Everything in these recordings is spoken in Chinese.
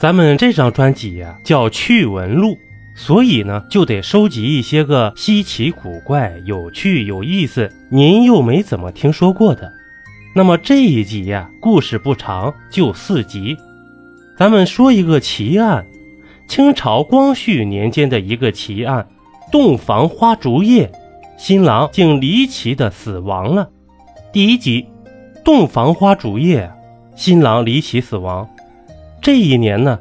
咱们这张专辑呀叫趣闻录，所以呢就得收集一些个稀奇古怪、有趣有意思，您又没怎么听说过的。那么这一集呀，故事不长，就四集。咱们说一个奇案，清朝光绪年间的一个奇案：洞房花烛夜，新郎竟离奇的死亡了。第一集，洞房花烛夜，新郎离奇死亡。这一年呢，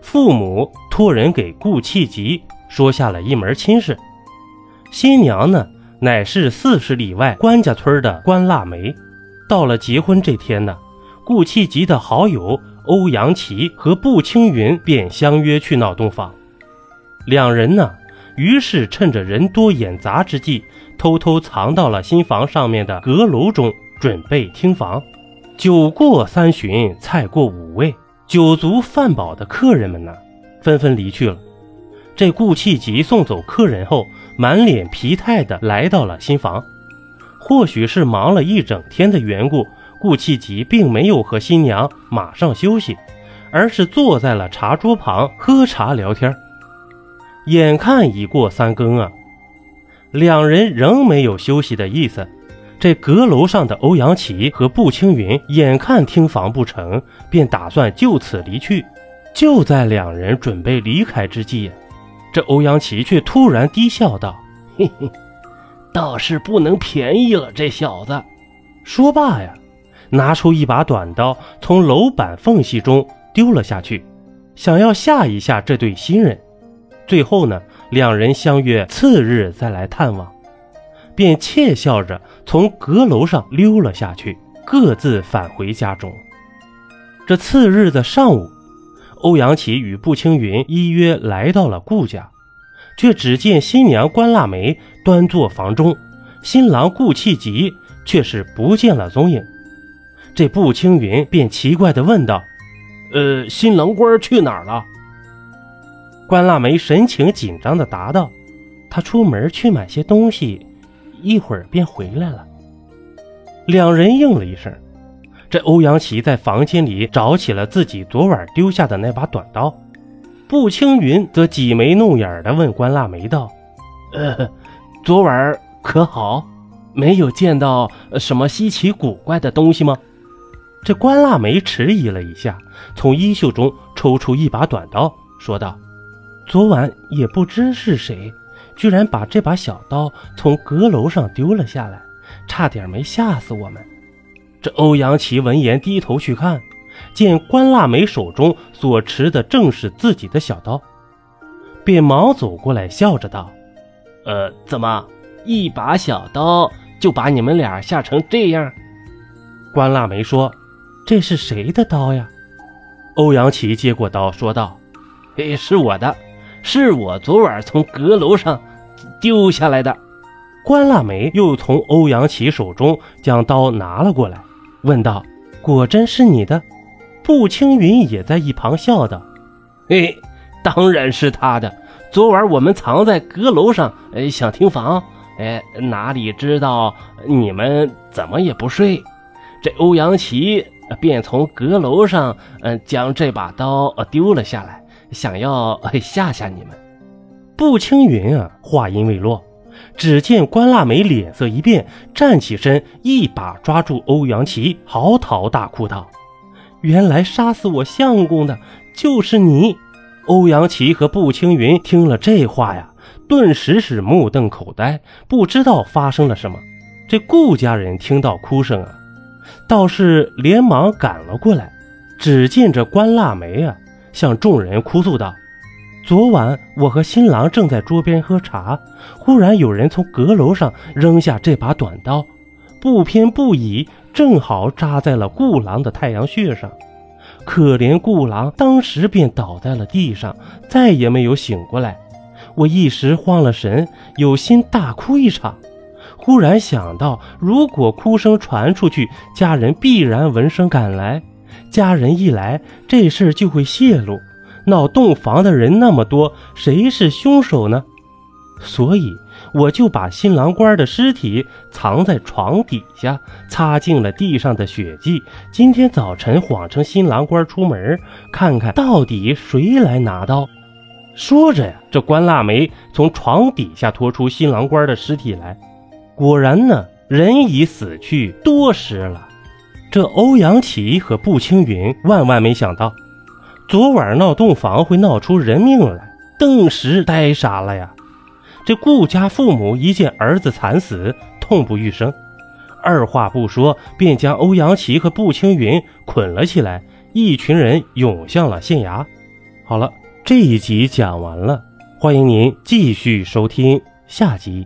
父母托人给顾契吉说下了一门亲事。新娘呢，乃是四十里外关家村的关腊梅。到了结婚这天呢，顾契吉的好友欧阳琦和步青云便相约去闹洞房。两人呢，于是趁着人多眼杂之际，偷偷藏到了新房上面的阁楼中，准备听房。酒过三巡，菜过五味。酒足饭饱的客人们呢，纷纷离去了。这顾契吉送走客人后，满脸疲态地来到了新房。或许是忙了一整天的缘故，顾契吉并没有和新娘马上休息，而是坐在了茶桌旁喝茶聊天。眼看已过三更啊，两人仍没有休息的意思。这阁楼上的欧阳琪和步青云眼看听房不成，便打算就此离去。就在两人准备离开之际，这欧阳琪却突然低笑道：“嘿嘿，倒是不能便宜了这小子。”说罢呀，拿出一把短刀，从楼板缝隙中丢了下去，想要吓一吓这对新人。最后呢，两人相约次日再来探望。便窃笑着从阁楼上溜了下去，各自返回家中。这次日的上午，欧阳琪与步青云依约来到了顾家，却只见新娘关腊梅端坐房中，新郎顾气急却是不见了踪影。这步青云便奇怪地问道：“呃，新郎官去哪儿了？”关腊梅神情紧张地答道：“他出门去买些东西。”一会儿便回来了。两人应了一声。这欧阳琪在房间里找起了自己昨晚丢下的那把短刀。步青云则挤眉弄眼的问关腊梅道：“呃，昨晚可好？没有见到什么稀奇古怪的东西吗？”这关腊梅迟疑了一下，从衣袖中抽出一把短刀，说道：“昨晚也不知是谁。”居然把这把小刀从阁楼上丢了下来，差点没吓死我们。这欧阳琦闻言低头去看，见关腊梅手中所持的正是自己的小刀，便忙走过来，笑着道：“呃，怎么一把小刀就把你们俩吓成这样？”关腊梅说：“这是谁的刀呀？”欧阳琦接过刀，说道：“嘿，是我的，是我昨晚从阁楼上。”丢下来的，关腊梅又从欧阳琪手中将刀拿了过来，问道：“果真是你的？”步青云也在一旁笑道：“嘿，当然是他的。昨晚我们藏在阁楼上，哎，想听房，哎，哪里知道你们怎么也不睡？这欧阳琪便从阁楼上，嗯，将这把刀丢了下来，想要吓吓你们。”步青云啊，话音未落，只见关腊梅脸色一变，站起身，一把抓住欧阳琦，嚎啕大哭道：“原来杀死我相公的就是你！”欧阳琦和步青云听了这话呀，顿时是目瞪口呆，不知道发生了什么。这顾家人听到哭声啊，倒是连忙赶了过来。只见这关腊梅啊，向众人哭诉道。昨晚我和新郎正在桌边喝茶，忽然有人从阁楼上扔下这把短刀，不偏不倚，正好扎在了顾郎的太阳穴上。可怜顾郎当时便倒在了地上，再也没有醒过来。我一时慌了神，有心大哭一场。忽然想到，如果哭声传出去，家人必然闻声赶来，家人一来，这事就会泄露。闹洞房的人那么多，谁是凶手呢？所以我就把新郎官的尸体藏在床底下，擦净了地上的血迹。今天早晨谎称新郎官出门，看看到底谁来拿刀。说着呀，这关腊梅从床底下拖出新郎官的尸体来，果然呢，人已死去多时了。这欧阳琦和步青云万万没想到，昨晚闹洞房会闹出人命来，顿时呆傻了呀。这顾家父母一见儿子惨死，痛不欲生，二话不说便将欧阳琪和步青云捆了起来，一群人涌向了县衙。好了。这一集讲完了，欢迎您继续收听下集。